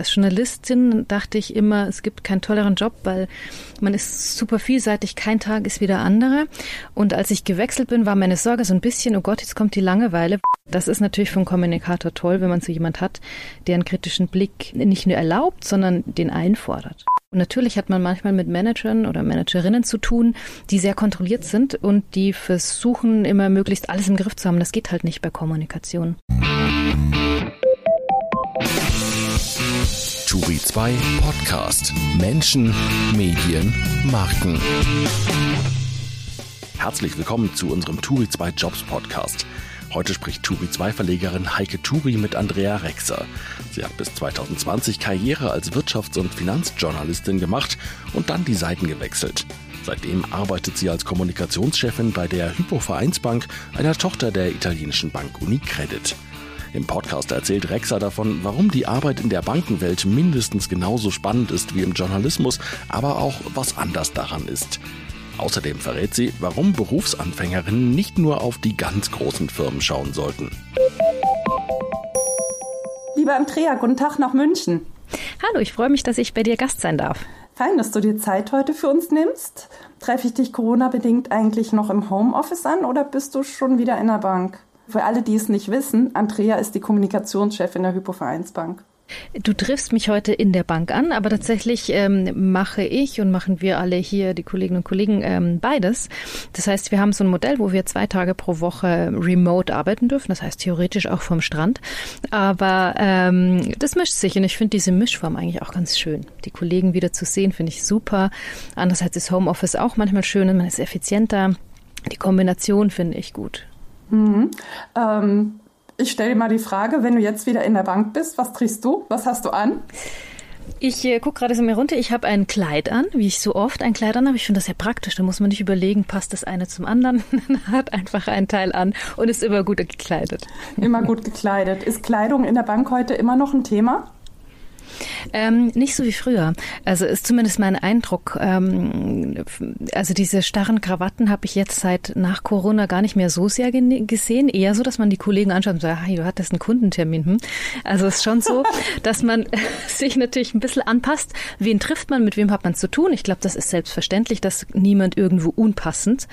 Als Journalistin dachte ich immer, es gibt keinen tolleren Job, weil man ist super vielseitig, kein Tag ist wie der andere. Und als ich gewechselt bin, war meine Sorge so ein bisschen, oh Gott, jetzt kommt die Langeweile. Das ist natürlich für einen Kommunikator toll, wenn man so jemand hat, der einen kritischen Blick nicht nur erlaubt, sondern den einfordert. Und natürlich hat man manchmal mit Managern oder Managerinnen zu tun, die sehr kontrolliert sind und die versuchen immer möglichst alles im Griff zu haben. Das geht halt nicht bei Kommunikation. Turi 2 Podcast. Menschen, Medien, Marken. Herzlich willkommen zu unserem Turi 2 Jobs Podcast. Heute spricht Turi 2 Verlegerin Heike Turi mit Andrea Rexer. Sie hat bis 2020 Karriere als Wirtschafts- und Finanzjournalistin gemacht und dann die Seiten gewechselt. Seitdem arbeitet sie als Kommunikationschefin bei der Hypo Vereinsbank, einer Tochter der italienischen Bank Unicredit. Im Podcast erzählt Rexa davon, warum die Arbeit in der Bankenwelt mindestens genauso spannend ist wie im Journalismus, aber auch was anders daran ist. Außerdem verrät sie, warum Berufsanfängerinnen nicht nur auf die ganz großen Firmen schauen sollten. Lieber Andrea, guten Tag nach München. Hallo, ich freue mich, dass ich bei dir Gast sein darf. Fein, dass du dir Zeit heute für uns nimmst. Treffe ich dich Corona-bedingt eigentlich noch im Homeoffice an oder bist du schon wieder in der Bank? Für alle, die es nicht wissen, Andrea ist die Kommunikationschefin der Hypo Vereinsbank. Du triffst mich heute in der Bank an, aber tatsächlich ähm, mache ich und machen wir alle hier, die Kolleginnen und Kollegen, ähm, beides. Das heißt, wir haben so ein Modell, wo wir zwei Tage pro Woche remote arbeiten dürfen. Das heißt theoretisch auch vom Strand. Aber ähm, das mischt sich und ich finde diese Mischform eigentlich auch ganz schön. Die Kollegen wieder zu sehen, finde ich super. Andererseits ist Homeoffice auch manchmal schön und man ist effizienter. Die Kombination finde ich gut. Mhm. Ähm, ich stelle dir mal die Frage, wenn du jetzt wieder in der Bank bist, was trägst du? Was hast du an? Ich äh, gucke gerade so mir runter. Ich habe ein Kleid an, wie ich so oft ein Kleid an habe. Ich finde das sehr praktisch. Da muss man nicht überlegen, passt das eine zum anderen. man hat einfach ein Teil an und ist immer gut gekleidet. Immer gut gekleidet. Ist Kleidung in der Bank heute immer noch ein Thema? Ähm, nicht so wie früher. Also ist zumindest mein Eindruck. Ähm, also diese starren Krawatten habe ich jetzt seit nach Corona gar nicht mehr so sehr gesehen. Eher so, dass man die Kollegen anschaut und sagt, hey, du hattest einen Kundentermin. Hm? Also es ist schon so, dass man sich natürlich ein bisschen anpasst. Wen trifft man, mit wem hat man zu tun? Ich glaube, das ist selbstverständlich, dass niemand irgendwo unpassend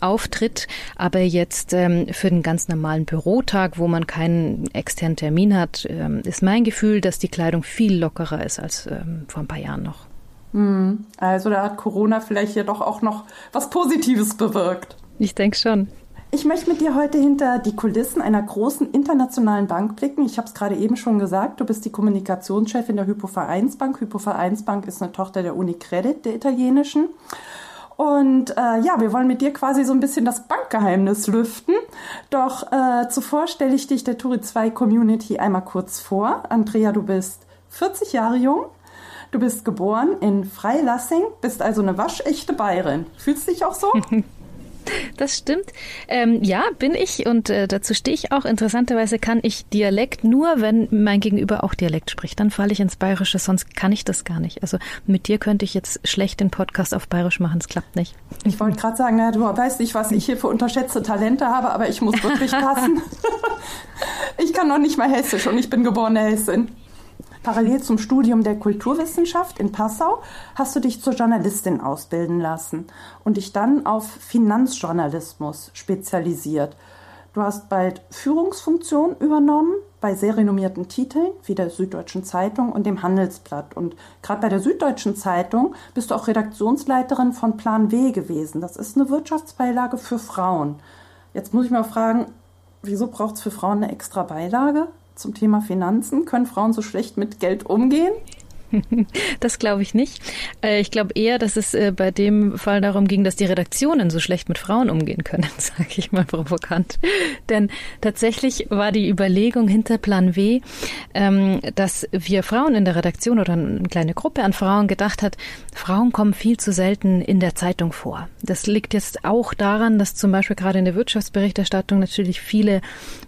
auftritt. Aber jetzt ähm, für den ganz normalen Bürotag, wo man keinen externen Termin hat, ähm, ist mein Gefühl, dass die Kleidung viel lockerer ist als ähm, vor ein paar Jahren noch. Hm. Also da hat Corona vielleicht ja doch auch noch was Positives bewirkt. Ich denke schon. Ich möchte mit dir heute hinter die Kulissen einer großen internationalen Bank blicken. Ich habe es gerade eben schon gesagt, du bist die Kommunikationschefin der Hypo Vereinsbank. Hypo Vereinsbank ist eine Tochter der Unicredit, der italienischen. Und äh, ja, wir wollen mit dir quasi so ein bisschen das Bankgeheimnis lüften. Doch äh, zuvor stelle ich dich der Turi 2 Community einmal kurz vor. Andrea, du bist 40 Jahre jung. Du bist geboren in Freilassing, bist also eine waschechte Bayerin. Fühlst du dich auch so? Das stimmt. Ähm, ja, bin ich und äh, dazu stehe ich auch. Interessanterweise kann ich Dialekt nur, wenn mein Gegenüber auch Dialekt spricht. Dann falle ich ins Bayerische, sonst kann ich das gar nicht. Also mit dir könnte ich jetzt schlecht den Podcast auf Bayerisch machen, es klappt nicht. Ich wollte gerade sagen, na, du weißt nicht, was ich hier für unterschätzte Talente habe, aber ich muss wirklich passen. ich kann noch nicht mal Hessisch und ich bin geborene Hessin. Parallel zum Studium der Kulturwissenschaft in Passau hast du dich zur Journalistin ausbilden lassen und dich dann auf Finanzjournalismus spezialisiert. Du hast bald Führungsfunktion übernommen bei sehr renommierten Titeln wie der Süddeutschen Zeitung und dem Handelsblatt. Und gerade bei der Süddeutschen Zeitung bist du auch Redaktionsleiterin von Plan W gewesen. Das ist eine Wirtschaftsbeilage für Frauen. Jetzt muss ich mal fragen, wieso braucht es für Frauen eine extra Beilage? Zum Thema Finanzen. Können Frauen so schlecht mit Geld umgehen? Das glaube ich nicht. Äh, ich glaube eher, dass es äh, bei dem Fall darum ging, dass die Redaktionen so schlecht mit Frauen umgehen können, sage ich mal provokant. Denn tatsächlich war die Überlegung hinter Plan W, ähm, dass wir Frauen in der Redaktion oder eine kleine Gruppe an Frauen gedacht hat, Frauen kommen viel zu selten in der Zeitung vor. Das liegt jetzt auch daran, dass zum Beispiel gerade in der Wirtschaftsberichterstattung natürlich viele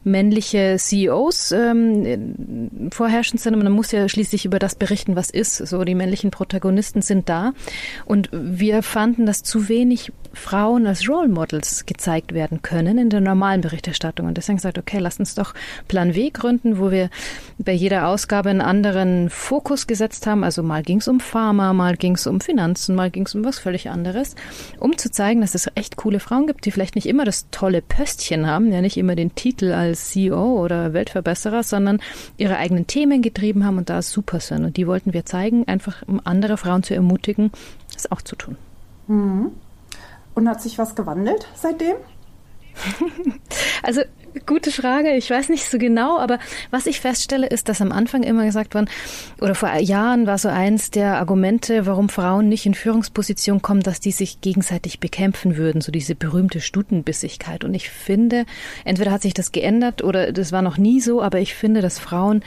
männliche CEOs ähm, vorherrschend sind und man muss ja schließlich über das berichten, was ist. So, die männlichen Protagonisten sind da. Und wir fanden, dass zu wenig Frauen als Role Models gezeigt werden können in der normalen Berichterstattung. Und deswegen gesagt, okay, lass uns doch Plan W gründen, wo wir bei jeder Ausgabe einen anderen Fokus gesetzt haben. Also mal ging es um Pharma, mal ging es um Finanzen, mal ging es um was völlig anderes, um zu zeigen, dass es echt coole Frauen gibt, die vielleicht nicht immer das tolle Pöstchen haben, ja nicht immer den Titel als CEO oder Weltverbesserer, sondern ihre eigenen Themen getrieben haben und da super sind. Und die wollten wir zeigen, einfach um andere Frauen zu ermutigen, das auch zu tun. Mhm. Und hat sich was gewandelt seitdem? also Gute Frage. Ich weiß nicht so genau, aber was ich feststelle, ist, dass am Anfang immer gesagt worden, oder vor Jahren war so eins der Argumente, warum Frauen nicht in Führungsposition kommen, dass die sich gegenseitig bekämpfen würden, so diese berühmte Stutenbissigkeit. Und ich finde, entweder hat sich das geändert oder das war noch nie so, aber ich finde, dass Frauen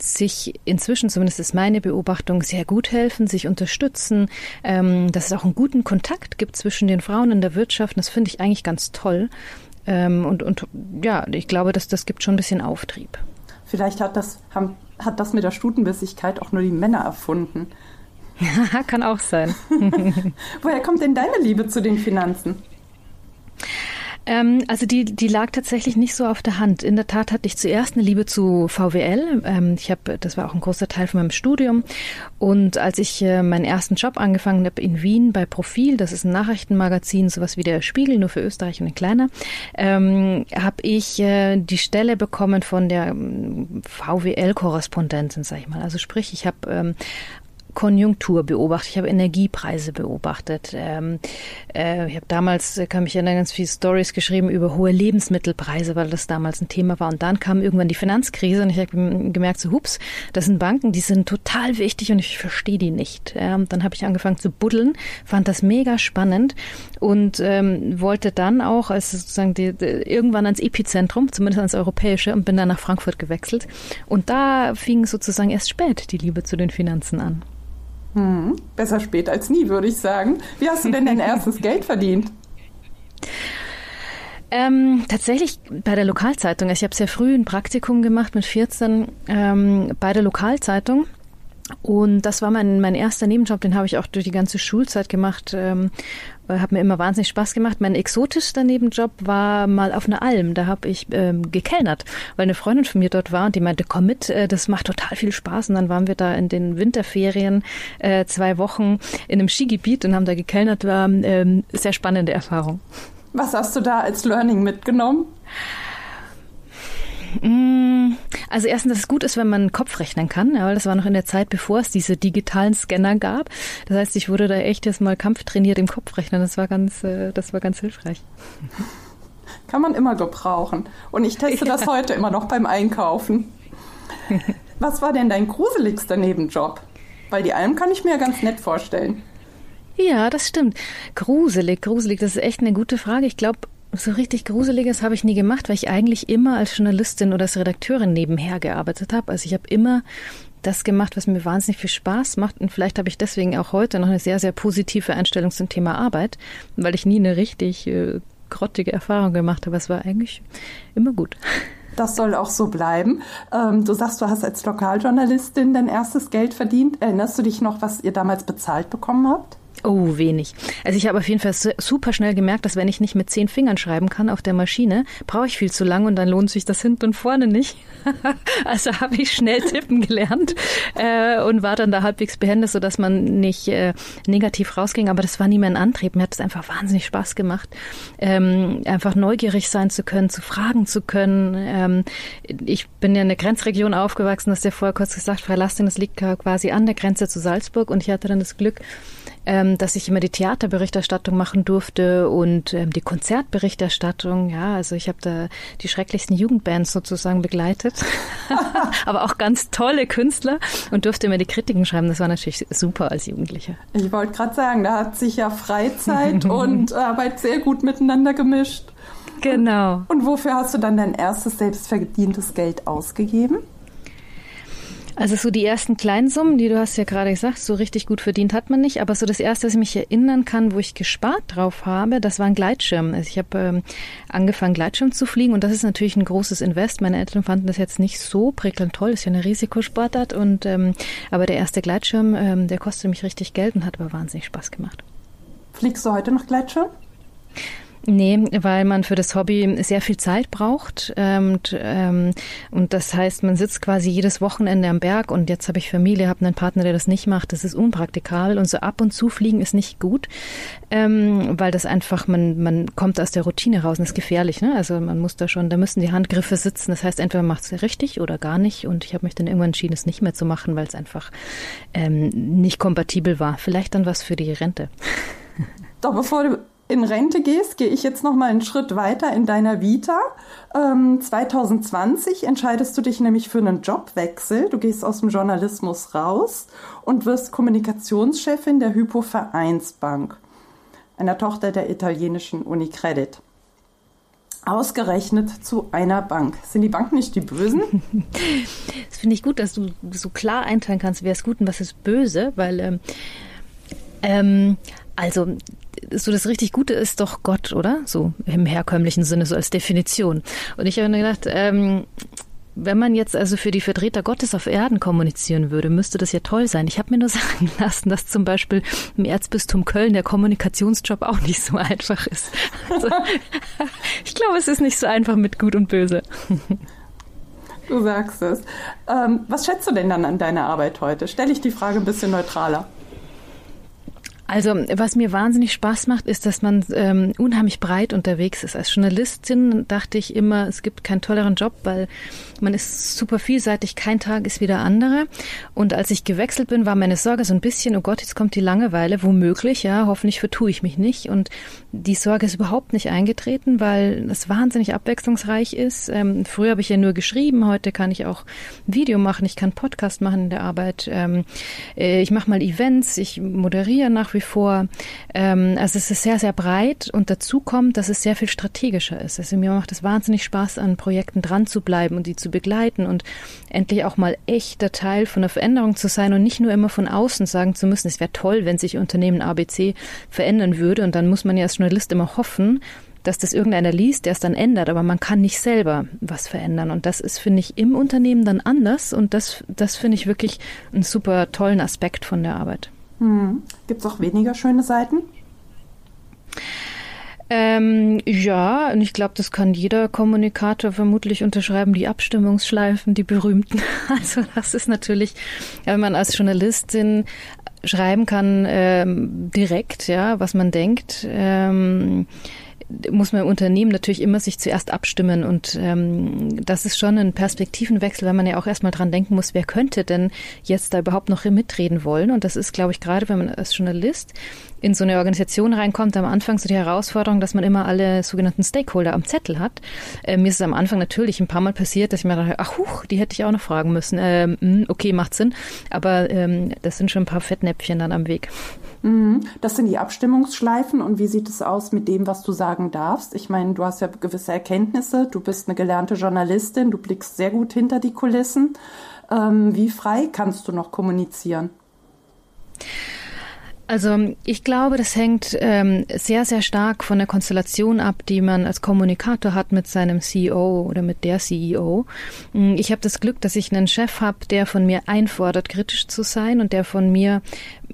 sich inzwischen, zumindest ist meine Beobachtung, sehr gut helfen, sich unterstützen, ähm, dass es auch einen guten Kontakt gibt zwischen den Frauen in der Wirtschaft. Das finde ich eigentlich ganz toll. Ähm, und, und ja, ich glaube, dass das gibt schon ein bisschen Auftrieb. Vielleicht hat das, haben, hat das mit der Stutenbissigkeit auch nur die Männer erfunden. Kann auch sein. Woher kommt denn deine Liebe zu den Finanzen? Ähm, also die, die lag tatsächlich nicht so auf der Hand. In der Tat hatte ich zuerst eine Liebe zu VWL. Ähm, ich habe, das war auch ein großer Teil von meinem Studium. Und als ich äh, meinen ersten Job angefangen habe in Wien bei Profil, das ist ein Nachrichtenmagazin, sowas wie der Spiegel, nur für Österreich und ein kleiner, ähm, habe ich äh, die Stelle bekommen von der ähm, VWL-Korrespondentin, sag ich mal. Also sprich, ich habe ähm, Konjunktur beobachtet, ich habe Energiepreise beobachtet. Ähm, äh, ich habe damals, äh, kann mich erinnern, ganz viele Stories geschrieben über hohe Lebensmittelpreise, weil das damals ein Thema war. Und dann kam irgendwann die Finanzkrise und ich habe gemerkt, so hups, das sind Banken, die sind total wichtig und ich verstehe die nicht. Und dann habe ich angefangen zu buddeln, fand das mega spannend und ähm, wollte dann auch als sozusagen die, die, irgendwann ans Epizentrum, zumindest ans Europäische, und bin dann nach Frankfurt gewechselt. Und da fing sozusagen erst spät die Liebe zu den Finanzen an. Hm, besser spät als nie, würde ich sagen. Wie hast du denn dein erstes Geld verdient? Ähm, tatsächlich bei der Lokalzeitung. Also ich habe sehr früh ein Praktikum gemacht mit 14 ähm, bei der Lokalzeitung und das war mein, mein erster Nebenjob, den habe ich auch durch die ganze Schulzeit gemacht. Ähm, hat mir immer wahnsinnig Spaß gemacht. Mein exotischster Nebenjob war mal auf einer Alm. Da habe ich ähm, gekellnert, weil eine Freundin von mir dort war und die meinte, komm mit, äh, das macht total viel Spaß. Und dann waren wir da in den Winterferien äh, zwei Wochen in einem Skigebiet und haben da gekellnert. War ähm, sehr spannende Erfahrung. Was hast du da als Learning mitgenommen? Mm, also erstens, dass es gut ist, wenn man Kopf rechnen kann, ja, weil das war noch in der Zeit, bevor es diese digitalen Scanner gab. Das heißt, ich wurde da echt jetzt mal kampftrainiert im Kopfrechnen. Das war ganz, äh, das war ganz hilfreich. Kann man immer gebrauchen. Und ich teste ja. das heute immer noch beim Einkaufen. Was war denn dein gruseligster Nebenjob? Weil die Alm kann ich mir ja ganz nett vorstellen. Ja, das stimmt. Gruselig, gruselig, das ist echt eine gute Frage. Ich glaube, so richtig Gruseliges habe ich nie gemacht, weil ich eigentlich immer als Journalistin oder als Redakteurin nebenher gearbeitet habe. Also ich habe immer das gemacht, was mir wahnsinnig viel Spaß macht. Und vielleicht habe ich deswegen auch heute noch eine sehr, sehr positive Einstellung zum Thema Arbeit, weil ich nie eine richtig äh, grottige Erfahrung gemacht habe. Es war eigentlich immer gut. Das soll auch so bleiben. Ähm, du sagst, du hast als Lokaljournalistin dein erstes Geld verdient. Erinnerst du dich noch, was ihr damals bezahlt bekommen habt? Oh, wenig. Also ich habe auf jeden Fall super schnell gemerkt, dass wenn ich nicht mit zehn Fingern schreiben kann auf der Maschine, brauche ich viel zu lang und dann lohnt sich das hinten und vorne nicht. also habe ich schnell tippen gelernt äh, und war dann da halbwegs behende, sodass man nicht äh, negativ rausging. Aber das war nie mein Antrieb. Mir hat es einfach wahnsinnig Spaß gemacht, ähm, einfach neugierig sein zu können, zu fragen zu können. Ähm, ich bin ja in der Grenzregion aufgewachsen, das ist ja vorher kurz gesagt, Freilasting, das liegt quasi an der Grenze zu Salzburg und ich hatte dann das Glück, ähm, dass ich immer die Theaterberichterstattung machen durfte und ähm, die Konzertberichterstattung. Ja, also ich habe da die schrecklichsten Jugendbands sozusagen begleitet, aber auch ganz tolle Künstler und durfte immer die Kritiken schreiben. Das war natürlich super als Jugendliche. Ich wollte gerade sagen, da hat sich ja Freizeit und Arbeit sehr gut miteinander gemischt. Genau. Und wofür hast du dann dein erstes selbstverdientes Geld ausgegeben? Also so die ersten kleinen Summen, die du hast ja gerade gesagt, so richtig gut verdient hat man nicht. Aber so das erste, was ich mich erinnern kann, wo ich gespart drauf habe, das war ein Gleitschirm. Also ich habe ähm, angefangen, Gleitschirm zu fliegen und das ist natürlich ein großes Invest. Meine Eltern fanden das jetzt nicht so prickelnd toll, das ist ja eine Risikosportart. Und ähm, aber der erste Gleitschirm, ähm, der kostete mich richtig Geld und hat aber wahnsinnig Spaß gemacht. Fliegst du heute noch Gleitschirm? Nee, weil man für das Hobby sehr viel Zeit braucht. Ähm, und, ähm, und das heißt, man sitzt quasi jedes Wochenende am Berg und jetzt habe ich Familie, habe einen Partner, der das nicht macht. Das ist unpraktikabel und so ab und zu fliegen ist nicht gut, ähm, weil das einfach, man, man kommt aus der Routine raus und ist gefährlich. Ne? Also man muss da schon, da müssen die Handgriffe sitzen. Das heißt, entweder macht es richtig oder gar nicht. Und ich habe mich dann irgendwann entschieden, es nicht mehr zu machen, weil es einfach ähm, nicht kompatibel war. Vielleicht dann was für die Rente. Doch bevor du in Rente gehst, gehe ich jetzt noch mal einen Schritt weiter in deiner Vita. Ähm, 2020 entscheidest du dich nämlich für einen Jobwechsel. Du gehst aus dem Journalismus raus und wirst Kommunikationschefin der Hypo Vereinsbank, einer Tochter der italienischen Unicredit. Ausgerechnet zu einer Bank. Sind die Banken nicht die Bösen? Das finde ich gut, dass du so klar einteilen kannst, wer ist gut und was ist böse, weil ähm, ähm, also so das richtig Gute ist doch Gott, oder? So im herkömmlichen Sinne, so als Definition. Und ich habe mir gedacht, ähm, wenn man jetzt also für die Vertreter Gottes auf Erden kommunizieren würde, müsste das ja toll sein. Ich habe mir nur sagen lassen, dass zum Beispiel im Erzbistum Köln der Kommunikationsjob auch nicht so einfach ist. Also, ich glaube, es ist nicht so einfach mit Gut und Böse. Du sagst es. Ähm, was schätzt du denn dann an deiner Arbeit heute? Stelle ich die Frage ein bisschen neutraler. Also was mir wahnsinnig Spaß macht, ist, dass man ähm, unheimlich breit unterwegs ist. Als Journalistin dachte ich immer, es gibt keinen tolleren Job, weil man ist super vielseitig, kein Tag ist wie der andere. Und als ich gewechselt bin, war meine Sorge so ein bisschen, oh Gott, jetzt kommt die Langeweile, womöglich, ja, hoffentlich vertue ich mich nicht. Und die Sorge ist überhaupt nicht eingetreten, weil es wahnsinnig abwechslungsreich ist. Ähm, früher habe ich ja nur geschrieben, heute kann ich auch Video machen, ich kann Podcast machen in der Arbeit. Ähm, äh, ich mache mal Events, ich moderiere nach wie wie vor. Ähm, also es ist sehr, sehr breit und dazu kommt, dass es sehr viel strategischer ist. Also mir macht es wahnsinnig Spaß, an Projekten dran zu bleiben und die zu begleiten und endlich auch mal echter Teil von der Veränderung zu sein und nicht nur immer von außen sagen zu müssen, es wäre toll, wenn sich Unternehmen ABC verändern würde und dann muss man ja als Journalist immer hoffen, dass das irgendeiner liest, der es dann ändert, aber man kann nicht selber was verändern. Und das ist, finde ich, im Unternehmen dann anders. Und das, das finde ich wirklich einen super tollen Aspekt von der Arbeit. Hm. Gibt es auch weniger schöne Seiten? Ähm, ja, und ich glaube, das kann jeder Kommunikator vermutlich unterschreiben, die Abstimmungsschleifen, die berühmten. Also das ist natürlich, wenn man als Journalistin schreiben kann, ähm, direkt, ja, was man denkt. Ähm, muss man im Unternehmen natürlich immer sich zuerst abstimmen und ähm, das ist schon ein Perspektivenwechsel, weil man ja auch erstmal dran denken muss, wer könnte denn jetzt da überhaupt noch mitreden wollen? Und das ist, glaube ich, gerade wenn man als Journalist in so eine Organisation reinkommt, am Anfang so die Herausforderung, dass man immer alle sogenannten Stakeholder am Zettel hat. Äh, mir ist es am Anfang natürlich ein paar Mal passiert, dass ich mir dachte, ach huch, die hätte ich auch noch fragen müssen. Ähm, hm, okay, macht Sinn, aber ähm, das sind schon ein paar Fettnäpfchen dann am Weg. Mhm. Das sind die Abstimmungsschleifen und wie sieht es aus mit dem, was du sagen darfst? Ich meine, du hast ja gewisse Erkenntnisse, du bist eine gelernte Journalistin, du blickst sehr gut hinter die Kulissen. Ähm, wie frei kannst du noch kommunizieren? Also ich glaube, das hängt ähm, sehr, sehr stark von der Konstellation ab, die man als Kommunikator hat mit seinem CEO oder mit der CEO. Mm, ich habe das Glück, dass ich einen Chef habe, der von mir einfordert, kritisch zu sein und der von mir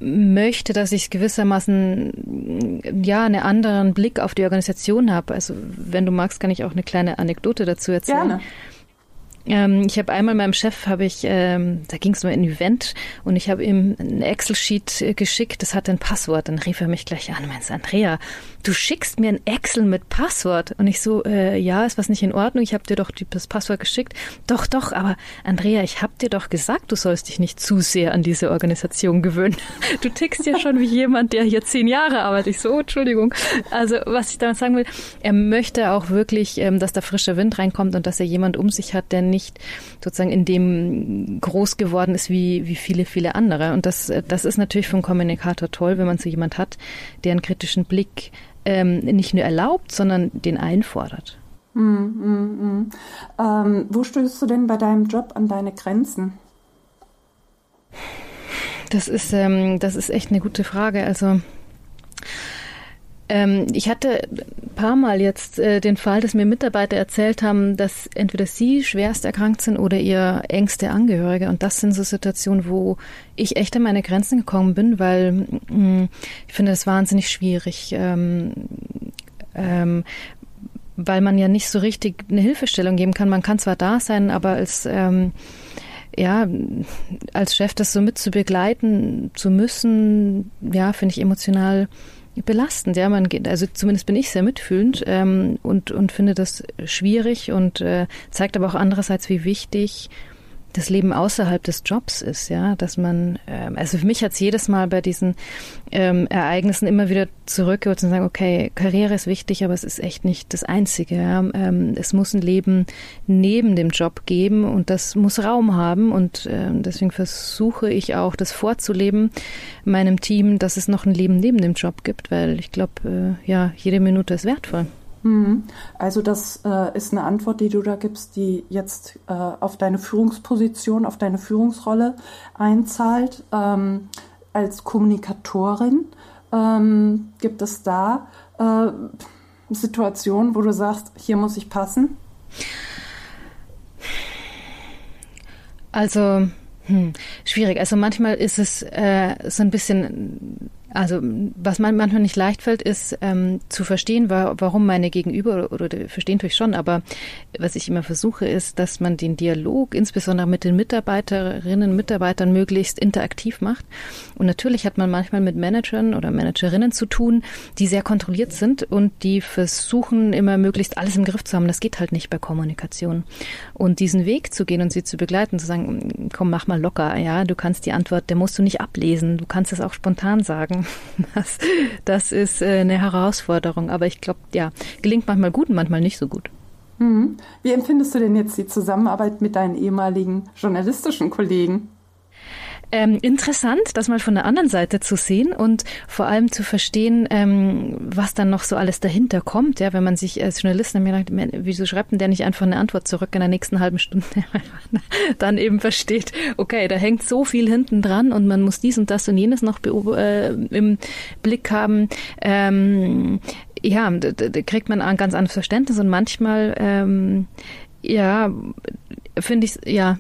möchte, dass ich gewissermaßen ja einen anderen Blick auf die Organisation habe. Also wenn du magst, kann ich auch eine kleine Anekdote dazu erzählen. Gerne. Ähm, ich habe einmal meinem Chef, habe ich, ähm, da ging es um ein Event und ich habe ihm ein Excel-Sheet äh, geschickt, das hatte ein Passwort. Dann rief er mich gleich an, meinst Andrea, du schickst mir ein Excel mit Passwort. Und ich so, äh, ja, ist was nicht in Ordnung? Ich habe dir doch das Passwort geschickt. Doch, doch, aber Andrea, ich habe dir doch gesagt, du sollst dich nicht zu sehr an diese Organisation gewöhnen. Du tickst ja schon wie jemand, der hier zehn Jahre arbeitet. Ich so, oh, Entschuldigung. Also was ich damit sagen will, er möchte auch wirklich, ähm, dass da frischer Wind reinkommt und dass er jemand um sich hat, der nicht sozusagen in dem groß geworden ist wie, wie viele, viele andere. Und das, das ist natürlich für einen Kommunikator toll, wenn man so jemand hat, der einen kritischen Blick ähm, nicht nur erlaubt, sondern den einfordert. Mm, mm, mm. Ähm, wo stößt du denn bei deinem Job an deine Grenzen? Das ist, ähm, das ist echt eine gute Frage. Also ich hatte ein paar Mal jetzt äh, den Fall, dass mir Mitarbeiter erzählt haben, dass entweder sie schwerst erkrankt sind oder ihr engste Angehörige. Und das sind so Situationen, wo ich echt an meine Grenzen gekommen bin, weil mm, ich finde das wahnsinnig schwierig. Ähm, ähm, weil man ja nicht so richtig eine Hilfestellung geben kann. Man kann zwar da sein, aber als ähm, ja, als Chef das so mit zu begleiten zu müssen, ja, finde ich emotional belastend. Ja, man geht, also zumindest bin ich sehr mitfühlend ähm, und, und finde das schwierig und äh, zeigt aber auch andererseits, wie wichtig das Leben außerhalb des Jobs ist, ja, dass man, ähm, also für mich hat es jedes Mal bei diesen ähm, Ereignissen immer wieder zurückgeholt und sagen, okay, Karriere ist wichtig, aber es ist echt nicht das Einzige. Ja. Ähm, es muss ein Leben neben dem Job geben und das muss Raum haben und äh, deswegen versuche ich auch, das vorzuleben meinem Team, dass es noch ein Leben neben dem Job gibt, weil ich glaube, äh, ja, jede Minute ist wertvoll. Mhm. Also das äh, ist eine Antwort, die du da gibst, die jetzt äh, auf deine Führungsposition, auf deine Führungsrolle einzahlt. Ähm, als Kommunikatorin ähm, gibt es da äh, Situationen, wo du sagst, hier muss ich passen? Also hm, schwierig. Also manchmal ist es äh, so ein bisschen also was man manchmal nicht leicht fällt, ist ähm, zu verstehen, wa warum meine Gegenüber oder, oder verstehen tue schon, aber was ich immer versuche, ist, dass man den Dialog insbesondere mit den Mitarbeiterinnen Mitarbeitern möglichst interaktiv macht. Und natürlich hat man manchmal mit Managern oder Managerinnen zu tun, die sehr kontrolliert sind und die versuchen immer möglichst alles im Griff zu haben. Das geht halt nicht bei Kommunikation. Und diesen Weg zu gehen und sie zu begleiten, zu sagen, komm, mach mal locker, ja, du kannst die Antwort, der musst du nicht ablesen, du kannst es auch spontan sagen Das, das ist äh, eine Herausforderung. Aber ich glaube, ja, gelingt manchmal gut und manchmal nicht so gut. Mhm. Wie empfindest du denn jetzt die Zusammenarbeit mit deinen ehemaligen journalistischen Kollegen? Ähm, interessant, das mal von der anderen Seite zu sehen und vor allem zu verstehen, ähm, was dann noch so alles dahinter kommt. Ja, wenn man sich als Journalist mir denkt, wieso schreibt denn der nicht einfach eine Antwort zurück in der nächsten halben Stunde? dann eben versteht, okay, da hängt so viel hinten dran und man muss dies und das und jenes noch äh, im Blick haben. Ähm, ja, da, da kriegt man ein ganz anderes Verständnis und manchmal, ähm, ja, finde ich, ja,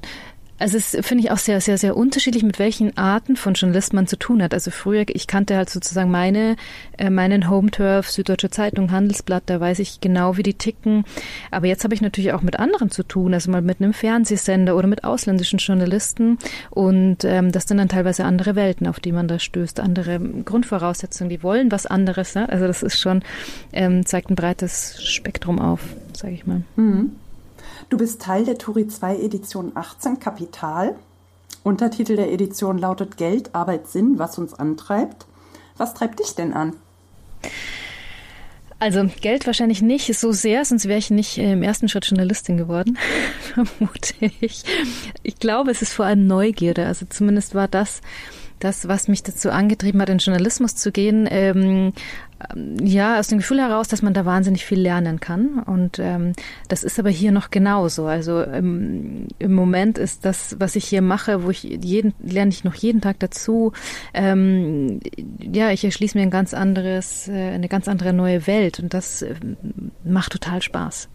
also es finde ich auch sehr, sehr, sehr unterschiedlich, mit welchen Arten von Journalisten man zu tun hat. Also früher, ich kannte halt sozusagen meine, äh, meinen Home Turf, Süddeutsche Zeitung, Handelsblatt, da weiß ich genau, wie die ticken. Aber jetzt habe ich natürlich auch mit anderen zu tun, also mal mit einem Fernsehsender oder mit ausländischen Journalisten. Und ähm, das sind dann teilweise andere Welten, auf die man da stößt, andere Grundvoraussetzungen, die wollen was anderes. Ne? Also das ist schon, ähm, zeigt ein breites Spektrum auf, sage ich mal. Mhm. Du bist Teil der Turi 2 Edition 18 Kapital. Untertitel der Edition lautet Geld, Arbeit, Sinn, was uns antreibt. Was treibt dich denn an? Also Geld wahrscheinlich nicht so sehr, sonst wäre ich nicht im ersten Schritt Journalistin geworden, vermute ich. Ich glaube, es ist vor allem Neugierde. Also zumindest war das das, was mich dazu angetrieben hat, in Journalismus zu gehen, ähm, ja, aus dem Gefühl heraus, dass man da wahnsinnig viel lernen kann. Und ähm, das ist aber hier noch genauso. Also im, im Moment ist das, was ich hier mache, wo ich jeden, lerne ich noch jeden Tag dazu. Ähm, ja, ich erschließe mir ein ganz anderes, äh, eine ganz andere neue Welt und das äh, macht total Spaß.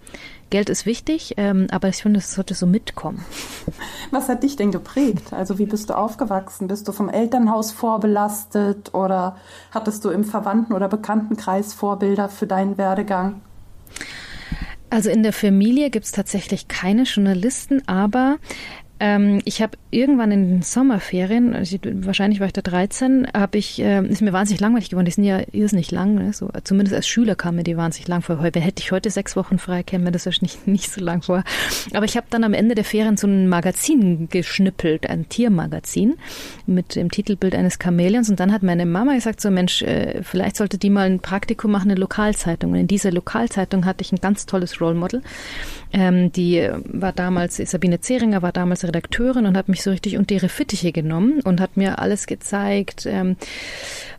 Geld ist wichtig, ähm, aber ich finde, es sollte so mitkommen. Was hat dich denn geprägt? Also wie bist du aufgewachsen? Bist du vom Elternhaus vorbelastet oder hattest du im Verwandten- oder Bekanntenkreis Vorbilder für deinen Werdegang? Also in der Familie gibt es tatsächlich keine Journalisten, aber ähm, ich habe irgendwann in den Sommerferien, also wahrscheinlich war ich da 13, habe ich, äh, ist mir wahnsinnig langweilig geworden. Die sind ja irrsinnig lang, ne? so, zumindest als Schüler kam mir die wahnsinnig lang vor. Hätte ich heute sechs Wochen frei, käme mir das wahrscheinlich nicht so lang vor. Aber ich habe dann am Ende der Ferien so ein Magazin geschnippelt, ein Tiermagazin mit dem Titelbild eines Chamäleons. Und dann hat meine Mama gesagt, so Mensch, äh, vielleicht sollte die mal ein Praktikum machen, eine Lokalzeitung. Und in dieser Lokalzeitung hatte ich ein ganz tolles Role Model. Ähm, die war damals, Sabine Zeringer war damals Redakteurin und hat mich so richtig unter ihre Fittiche genommen und hat mir alles gezeigt, ähm,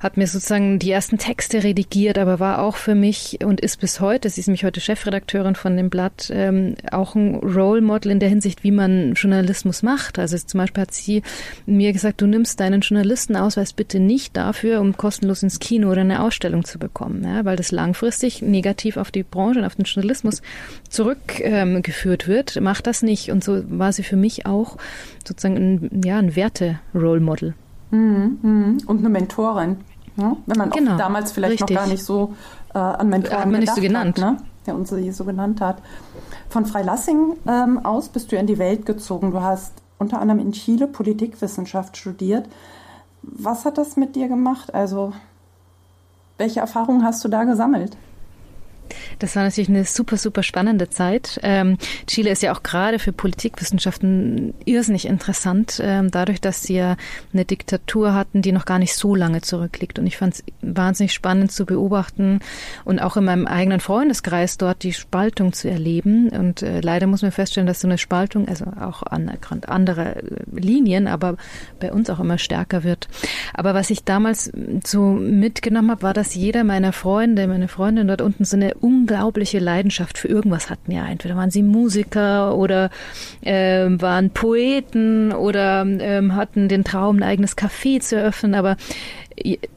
hat mir sozusagen die ersten Texte redigiert, aber war auch für mich und ist bis heute, sie ist mich heute Chefredakteurin von dem Blatt, ähm, auch ein Role Model in der Hinsicht, wie man Journalismus macht. Also zum Beispiel hat sie mir gesagt, du nimmst deinen Journalistenausweis bitte nicht dafür, um kostenlos ins Kino oder eine Ausstellung zu bekommen, ja, weil das langfristig negativ auf die Branche und auf den Journalismus zurückgeführt ähm, wird. Mach das nicht. Und so war sie für mich auch sozusagen ein, ja, ein Werte-Role Model. Mhm, mhm. Und eine Mentorin. Ja? Wenn man genau, damals vielleicht richtig. noch gar nicht so äh, an Mentoren hat man nicht so genannt. Hat, ne? der uns so genannt hat. Von Freilassing ähm, aus bist du in die Welt gezogen. Du hast unter anderem in Chile Politikwissenschaft studiert. Was hat das mit dir gemacht? Also, welche Erfahrungen hast du da gesammelt? Das war natürlich eine super, super spannende Zeit. Ähm, Chile ist ja auch gerade für Politikwissenschaften irrsinnig interessant, ähm, dadurch, dass sie ja eine Diktatur hatten, die noch gar nicht so lange zurückliegt. Und ich fand es wahnsinnig spannend zu beobachten und auch in meinem eigenen Freundeskreis dort die Spaltung zu erleben. Und äh, leider muss man feststellen, dass so eine Spaltung, also auch an andere Linien, aber bei uns auch immer stärker wird. Aber was ich damals so mitgenommen habe, war, dass jeder meiner Freunde, meine Freundin dort unten so eine unglaubliche Leidenschaft für irgendwas hatten. Ja, entweder waren sie Musiker oder äh, waren Poeten oder äh, hatten den Traum, ein eigenes Café zu eröffnen. Aber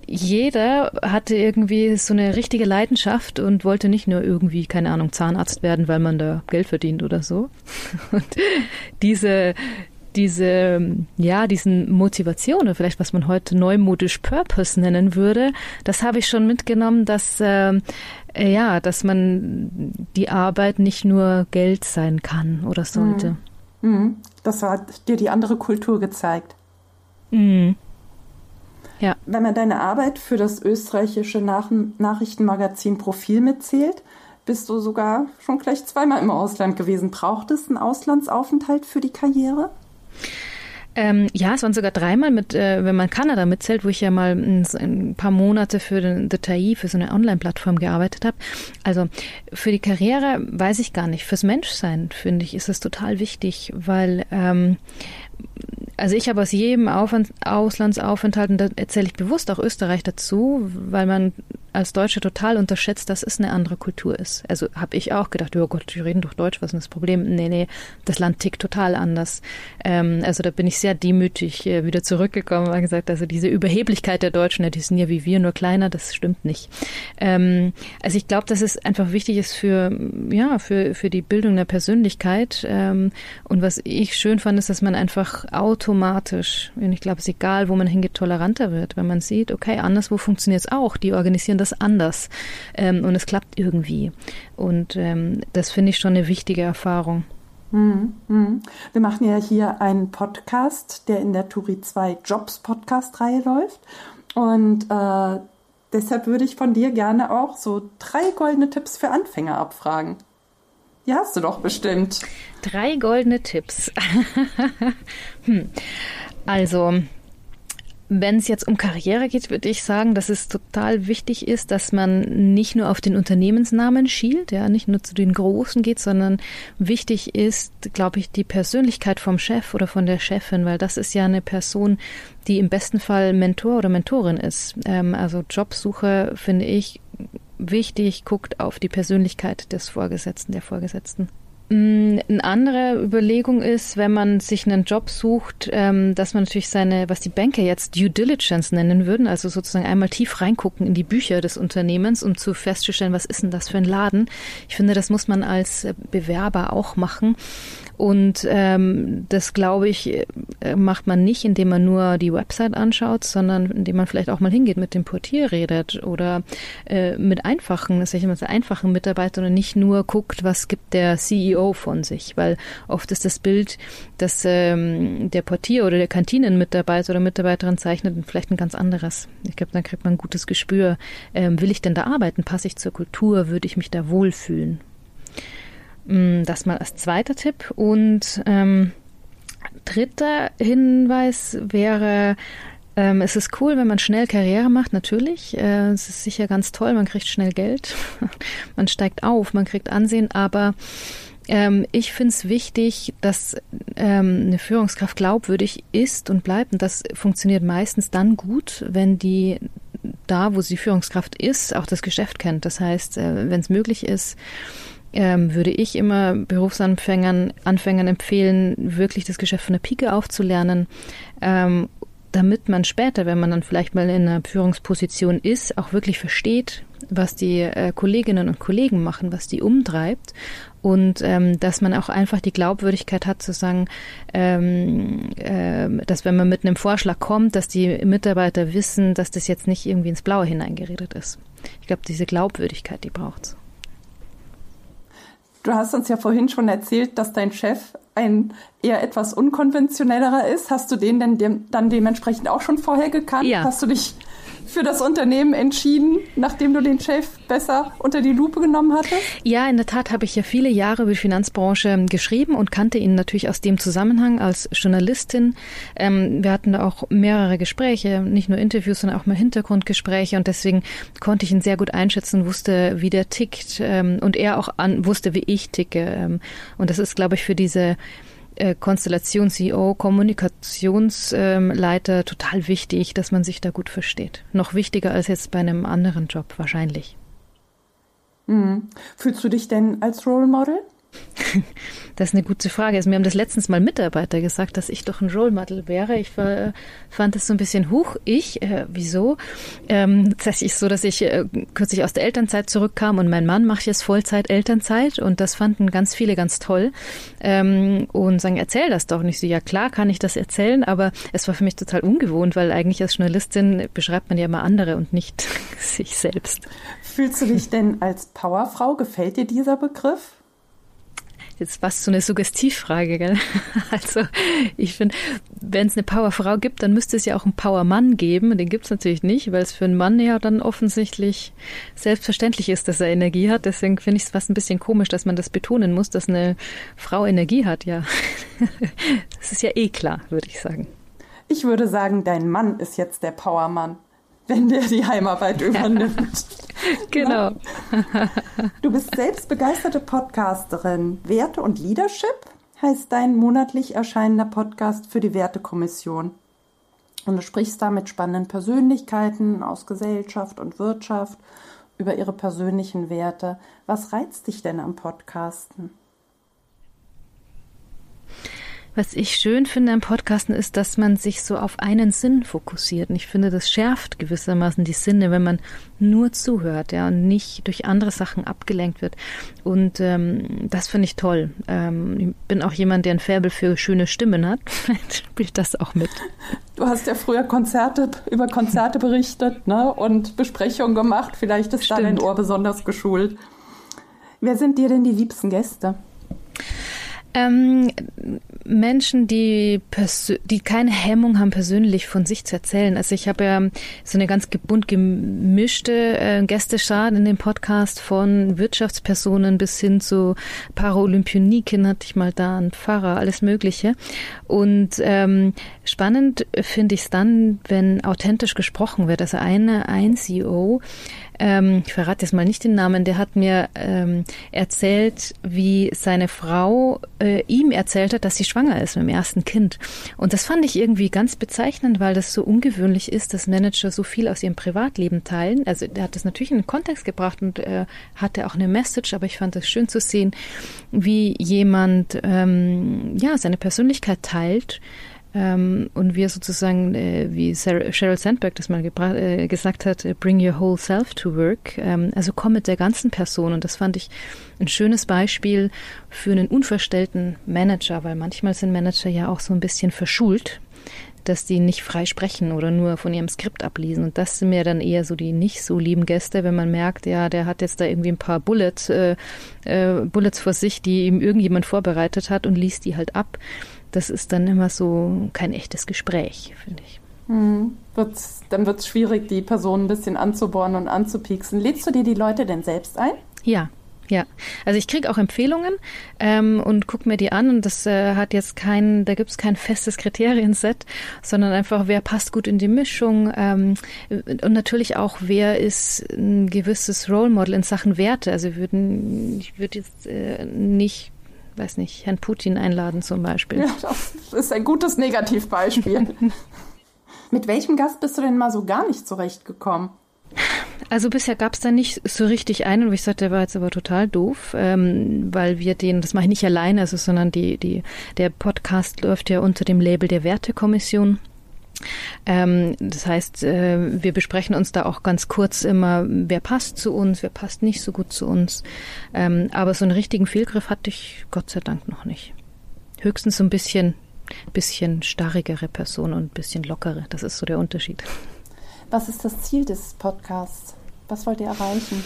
jeder hatte irgendwie so eine richtige Leidenschaft und wollte nicht nur irgendwie, keine Ahnung, Zahnarzt werden, weil man da Geld verdient oder so. Und diese, diese, ja, diesen Motivation oder vielleicht was man heute neumodisch Purpose nennen würde, das habe ich schon mitgenommen, dass äh, ja, dass man die Arbeit nicht nur Geld sein kann oder sollte. Mhm. mhm. Das hat dir die andere Kultur gezeigt. Mhm. Ja. Wenn man deine Arbeit für das österreichische Nach Nachrichtenmagazin Profil mitzählt, bist du sogar schon gleich zweimal im Ausland gewesen. Braucht es einen Auslandsaufenthalt für die Karriere? Ähm, ja, es waren sogar dreimal mit, äh, wenn man Kanada mitzählt, wo ich ja mal ein, paar Monate für den The TAI, für so eine Online-Plattform gearbeitet habe. Also für die Karriere weiß ich gar nicht. Fürs Menschsein, finde ich, ist es total wichtig, weil ähm, also ich habe aus jedem Auslandsaufenthalt, und da erzähle ich bewusst auch Österreich dazu, weil man als Deutsche total unterschätzt, dass es eine andere Kultur ist. Also habe ich auch gedacht, oh Gott, wir reden doch Deutsch, was ist das Problem? Nee, nee, das Land tickt total anders. Ähm, also da bin ich sehr demütig äh, wieder zurückgekommen und gesagt, also diese Überheblichkeit der Deutschen, die sind ja wie wir, nur kleiner, das stimmt nicht. Ähm, also ich glaube, dass es einfach wichtig ist für, ja, für, für die Bildung der Persönlichkeit. Ähm, und was ich schön fand, ist, dass man einfach automatisch, und ich glaube, es ist egal, wo man hingeht, toleranter wird, wenn man sieht, okay, anderswo funktioniert es auch, die organisieren das anders ähm, und es klappt irgendwie. Und ähm, das finde ich schon eine wichtige Erfahrung. Mhm, mhm. Wir machen ja hier einen Podcast, der in der Turi 2 Jobs Podcast-Reihe läuft. Und äh, deshalb würde ich von dir gerne auch so drei goldene Tipps für Anfänger abfragen. Die hast du doch bestimmt. Drei goldene Tipps. hm. Also, wenn es jetzt um Karriere geht, würde ich sagen, dass es total wichtig ist, dass man nicht nur auf den Unternehmensnamen schielt, ja, nicht nur zu den Großen geht, sondern wichtig ist, glaube ich, die Persönlichkeit vom Chef oder von der Chefin, weil das ist ja eine Person, die im besten Fall Mentor oder Mentorin ist. Ähm, also Jobsuche finde ich wichtig, guckt auf die Persönlichkeit des Vorgesetzten, der Vorgesetzten. Mm, eine andere Überlegung ist, wenn man sich einen Job sucht, ähm, dass man natürlich seine, was die Banker jetzt Due Diligence nennen würden, also sozusagen einmal tief reingucken in die Bücher des Unternehmens, um zu festzustellen, was ist denn das für ein Laden. Ich finde, das muss man als Bewerber auch machen. Und ähm, das, glaube ich, äh, macht man nicht, indem man nur die Website anschaut, sondern indem man vielleicht auch mal hingeht, mit dem Portier redet oder äh, mit einfachen, das sage ich immer, einfachen Mitarbeitern und nicht nur guckt, was gibt der CEO von sich. Weil oft ist das Bild, dass ähm, der Portier oder der Kantinenmitarbeiter oder Mitarbeiterin zeichnet, vielleicht ein ganz anderes. Ich glaube, dann kriegt man ein gutes Gespür. Ähm, will ich denn da arbeiten? Passe ich zur Kultur? Würde ich mich da wohlfühlen? Mm, das mal als zweiter Tipp. Und ähm, dritter Hinweis wäre, ähm, es ist cool, wenn man schnell Karriere macht, natürlich. Äh, es ist sicher ganz toll, man kriegt schnell Geld, man steigt auf, man kriegt Ansehen, aber ähm, ich finde es wichtig, dass ähm, eine Führungskraft glaubwürdig ist und bleibt. Und das funktioniert meistens dann gut, wenn die da, wo sie Führungskraft ist, auch das Geschäft kennt. Das heißt, äh, wenn es möglich ist, ähm, würde ich immer Berufsanfängern Anfängern empfehlen, wirklich das Geschäft von der Pike aufzulernen, ähm, damit man später, wenn man dann vielleicht mal in einer Führungsposition ist, auch wirklich versteht, was die äh, Kolleginnen und Kollegen machen, was die umtreibt und ähm, dass man auch einfach die Glaubwürdigkeit hat zu sagen, ähm, äh, dass wenn man mit einem Vorschlag kommt, dass die Mitarbeiter wissen, dass das jetzt nicht irgendwie ins Blaue hineingeredet ist. Ich glaube, diese Glaubwürdigkeit, die braucht's. Du hast uns ja vorhin schon erzählt, dass dein Chef ein eher etwas unkonventionellerer ist. Hast du den denn dem, dann dementsprechend auch schon vorher gekannt? Ja. Hast du dich für das Unternehmen entschieden, nachdem du den Chef besser unter die Lupe genommen hattest? Ja, in der Tat habe ich ja viele Jahre über die Finanzbranche geschrieben und kannte ihn natürlich aus dem Zusammenhang als Journalistin. Ähm, wir hatten da auch mehrere Gespräche, nicht nur Interviews, sondern auch mal Hintergrundgespräche und deswegen konnte ich ihn sehr gut einschätzen, wusste, wie der tickt ähm, und er auch an, wusste, wie ich ticke. Ähm, und das ist, glaube ich, für diese äh, Konstellation CEO, Kommunikationsleiter ähm, total wichtig, dass man sich da gut versteht. Noch wichtiger als jetzt bei einem anderen Job wahrscheinlich. Mhm. Fühlst du dich denn als Role Model? Das ist eine gute Frage. Also mir haben das letztens mal Mitarbeiter gesagt, dass ich doch ein Role Model wäre. Ich war, fand es so ein bisschen hoch. Ich, äh, wieso? Ähm, das ist so, dass ich äh, kürzlich aus der Elternzeit zurückkam und mein Mann macht jetzt Vollzeit Elternzeit und das fanden ganz viele ganz toll ähm, und sagen, erzähl das doch nicht so. Ja klar, kann ich das erzählen, aber es war für mich total ungewohnt, weil eigentlich als Journalistin beschreibt man ja immer andere und nicht sich selbst. Fühlst du dich denn als Powerfrau? Gefällt dir dieser Begriff? Jetzt fast so eine Suggestivfrage, gell? Also ich finde, wenn es eine Powerfrau gibt, dann müsste es ja auch einen Powermann geben. Den gibt es natürlich nicht, weil es für einen Mann ja dann offensichtlich selbstverständlich ist, dass er Energie hat. Deswegen finde ich es fast ein bisschen komisch, dass man das betonen muss, dass eine Frau Energie hat, ja. Das ist ja eh klar, würde ich sagen. Ich würde sagen, dein Mann ist jetzt der Powermann wenn der die Heimarbeit übernimmt. genau. Du bist selbst begeisterte Podcasterin. Werte und Leadership heißt dein monatlich erscheinender Podcast für die Wertekommission. Und du sprichst da mit spannenden Persönlichkeiten aus Gesellschaft und Wirtschaft über ihre persönlichen Werte. Was reizt dich denn am Podcasten? Was ich schön finde am Podcasten ist, dass man sich so auf einen Sinn fokussiert. Und ich finde, das schärft gewissermaßen die Sinne, wenn man nur zuhört, ja, und nicht durch andere Sachen abgelenkt wird. Und ähm, das finde ich toll. Ähm, ich bin auch jemand, der ein Faible für schöne Stimmen hat. Spielt das auch mit. Du hast ja früher Konzerte über Konzerte berichtet, ne? Und Besprechungen gemacht. Vielleicht ist Stimmt. da dein Ohr besonders geschult. Wer sind dir denn die liebsten Gäste? Ähm, Menschen, die, die keine Hemmung haben, persönlich von sich zu erzählen. Also ich habe ja so eine ganz bunt gemischte äh, Gästeschar in dem Podcast von Wirtschaftspersonen bis hin zu Paralympioniken hatte ich mal da, ein Pfarrer, alles Mögliche. Und ähm, spannend finde ich es dann, wenn authentisch gesprochen wird. Also eine, ein CEO ähm, ich verrate jetzt mal nicht den Namen, der hat mir ähm, erzählt, wie seine Frau äh, ihm erzählt hat, dass sie schwanger ist mit dem ersten Kind. Und das fand ich irgendwie ganz bezeichnend, weil das so ungewöhnlich ist, dass Manager so viel aus ihrem Privatleben teilen. Also er hat das natürlich in den Kontext gebracht und äh, hatte auch eine Message, aber ich fand es schön zu sehen, wie jemand ähm, ja seine Persönlichkeit teilt ähm, und wir sozusagen, äh, wie Sheryl Sandberg das mal äh, gesagt hat, äh, bring your whole self to work. Ähm, also komm mit der ganzen Person. Und das fand ich ein schönes Beispiel für einen unverstellten Manager, weil manchmal sind Manager ja auch so ein bisschen verschult dass die nicht frei sprechen oder nur von ihrem Skript ablesen. Und das sind mir dann eher so die nicht so lieben Gäste, wenn man merkt, ja, der hat jetzt da irgendwie ein paar Bullets, äh, äh, Bullets vor sich, die ihm irgendjemand vorbereitet hat und liest die halt ab das ist dann immer so kein echtes Gespräch, finde ich. Mhm. Wird's, dann wird es schwierig, die Person ein bisschen anzubohren und anzupieksen. Lädst du dir die Leute denn selbst ein? Ja, ja, also ich kriege auch Empfehlungen ähm, und gucke mir die an und das äh, hat jetzt kein, da gibt es kein festes Kriterienset, sondern einfach, wer passt gut in die Mischung ähm, und natürlich auch, wer ist ein gewisses Role Model in Sachen Werte. Also würden, ich würde jetzt äh, nicht weiß nicht, Herrn Putin einladen zum Beispiel. Ja, das ist ein gutes Negativbeispiel. Mit welchem Gast bist du denn mal so gar nicht zurechtgekommen? Also bisher gab es da nicht so richtig einen, wo ich sagte, der war jetzt aber total doof, ähm, weil wir den, das mache ich nicht alleine, also, sondern die, die, der Podcast läuft ja unter dem Label der Wertekommission. Ähm, das heißt, äh, wir besprechen uns da auch ganz kurz immer, wer passt zu uns, wer passt nicht so gut zu uns. Ähm, aber so einen richtigen Fehlgriff hatte ich Gott sei Dank noch nicht. Höchstens so ein bisschen, bisschen starrigere Person und ein bisschen lockere. Das ist so der Unterschied. Was ist das Ziel des Podcasts? Was wollt ihr erreichen?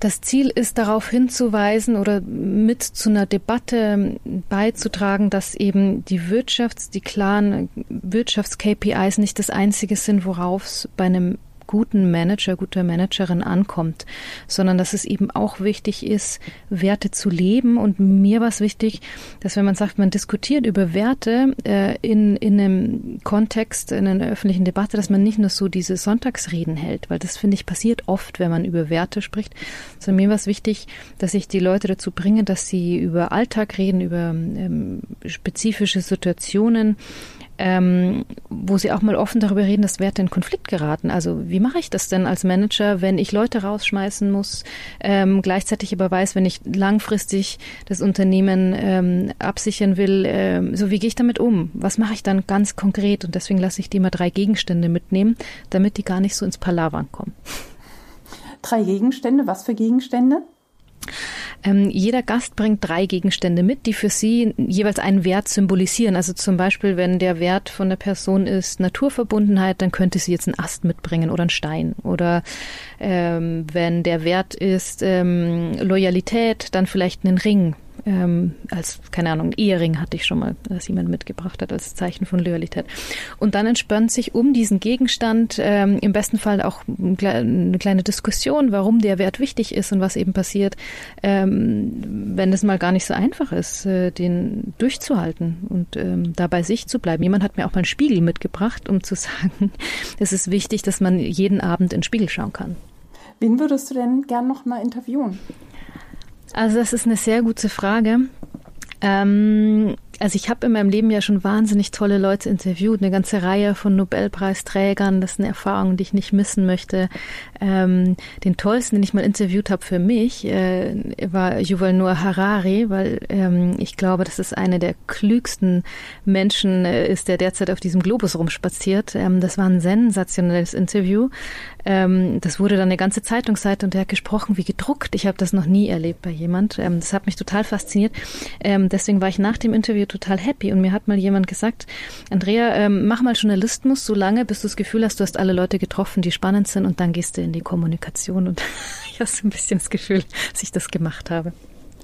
Das Ziel ist darauf hinzuweisen oder mit zu einer Debatte beizutragen, dass eben die Wirtschafts-, die klaren Wirtschafts-KPIs nicht das einzige sind, worauf es bei einem guten Manager, guter Managerin ankommt, sondern dass es eben auch wichtig ist, Werte zu leben. Und mir war es wichtig, dass wenn man sagt, man diskutiert über Werte äh, in, in einem Kontext, in einer öffentlichen Debatte, dass man nicht nur so diese Sonntagsreden hält, weil das finde ich passiert oft, wenn man über Werte spricht, sondern mir war es wichtig, dass ich die Leute dazu bringe, dass sie über Alltag reden, über ähm, spezifische Situationen, ähm, wo sie auch mal offen darüber reden, dass Werte in Konflikt geraten. Also wie mache ich das denn als Manager, wenn ich Leute rausschmeißen muss, ähm, gleichzeitig aber weiß, wenn ich langfristig das Unternehmen ähm, absichern will, ähm, so wie gehe ich damit um? Was mache ich dann ganz konkret? Und deswegen lasse ich die mal drei Gegenstände mitnehmen, damit die gar nicht so ins Palavern kommen. Drei Gegenstände, was für Gegenstände? Ähm, jeder Gast bringt drei Gegenstände mit, die für sie jeweils einen Wert symbolisieren. Also zum Beispiel, wenn der Wert von der Person ist Naturverbundenheit, dann könnte sie jetzt einen Ast mitbringen oder einen Stein. Oder ähm, wenn der Wert ist ähm, Loyalität, dann vielleicht einen Ring ähm, als, keine Ahnung, Ehering hatte ich schon mal, dass jemand mitgebracht hat als Zeichen von Loyalität. Und dann entspannt sich um diesen Gegenstand ähm, im besten Fall auch eine kleine Diskussion, warum der Wert wichtig ist und was eben passiert, ähm, wenn es mal gar nicht so einfach ist, äh, den durchzuhalten und ähm, da bei sich zu bleiben. Jemand hat mir auch mal einen Spiegel mitgebracht, um zu sagen, es ist wichtig, dass man jeden Abend in den Spiegel schauen kann. Wen würdest du denn gern noch mal interviewen? Also das ist eine sehr gute Frage. Ähm, also ich habe in meinem Leben ja schon wahnsinnig tolle Leute interviewt, eine ganze Reihe von Nobelpreisträgern. Das ist eine Erfahrung, die ich nicht missen möchte. Ähm, den tollsten, den ich mal interviewt habe für mich, äh, war Yuval Noah Harari, weil ähm, ich glaube, dass es eine der klügsten Menschen äh, ist, der derzeit auf diesem Globus rumspaziert. Ähm, das war ein sensationelles Interview. Ähm, das wurde dann eine ganze Zeitungsseite und er hat gesprochen wie gedruckt. Ich habe das noch nie erlebt bei jemand. Ähm, das hat mich total fasziniert. Ähm, deswegen war ich nach dem Interview total happy. Und mir hat mal jemand gesagt, Andrea, ähm, mach mal Journalismus so lange, bis du das Gefühl hast, du hast alle Leute getroffen, die spannend sind und dann gehst du in die Kommunikation. Und ich habe so ein bisschen das Gefühl, dass ich das gemacht habe.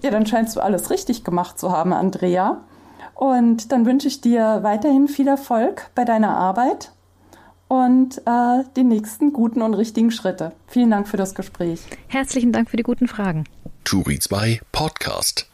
Ja, dann scheinst du alles richtig gemacht zu haben, Andrea. Und dann wünsche ich dir weiterhin viel Erfolg bei deiner Arbeit und äh, die nächsten guten und richtigen Schritte. Vielen Dank für das Gespräch. Herzlichen Dank für die guten Fragen. Turi 2 Podcast.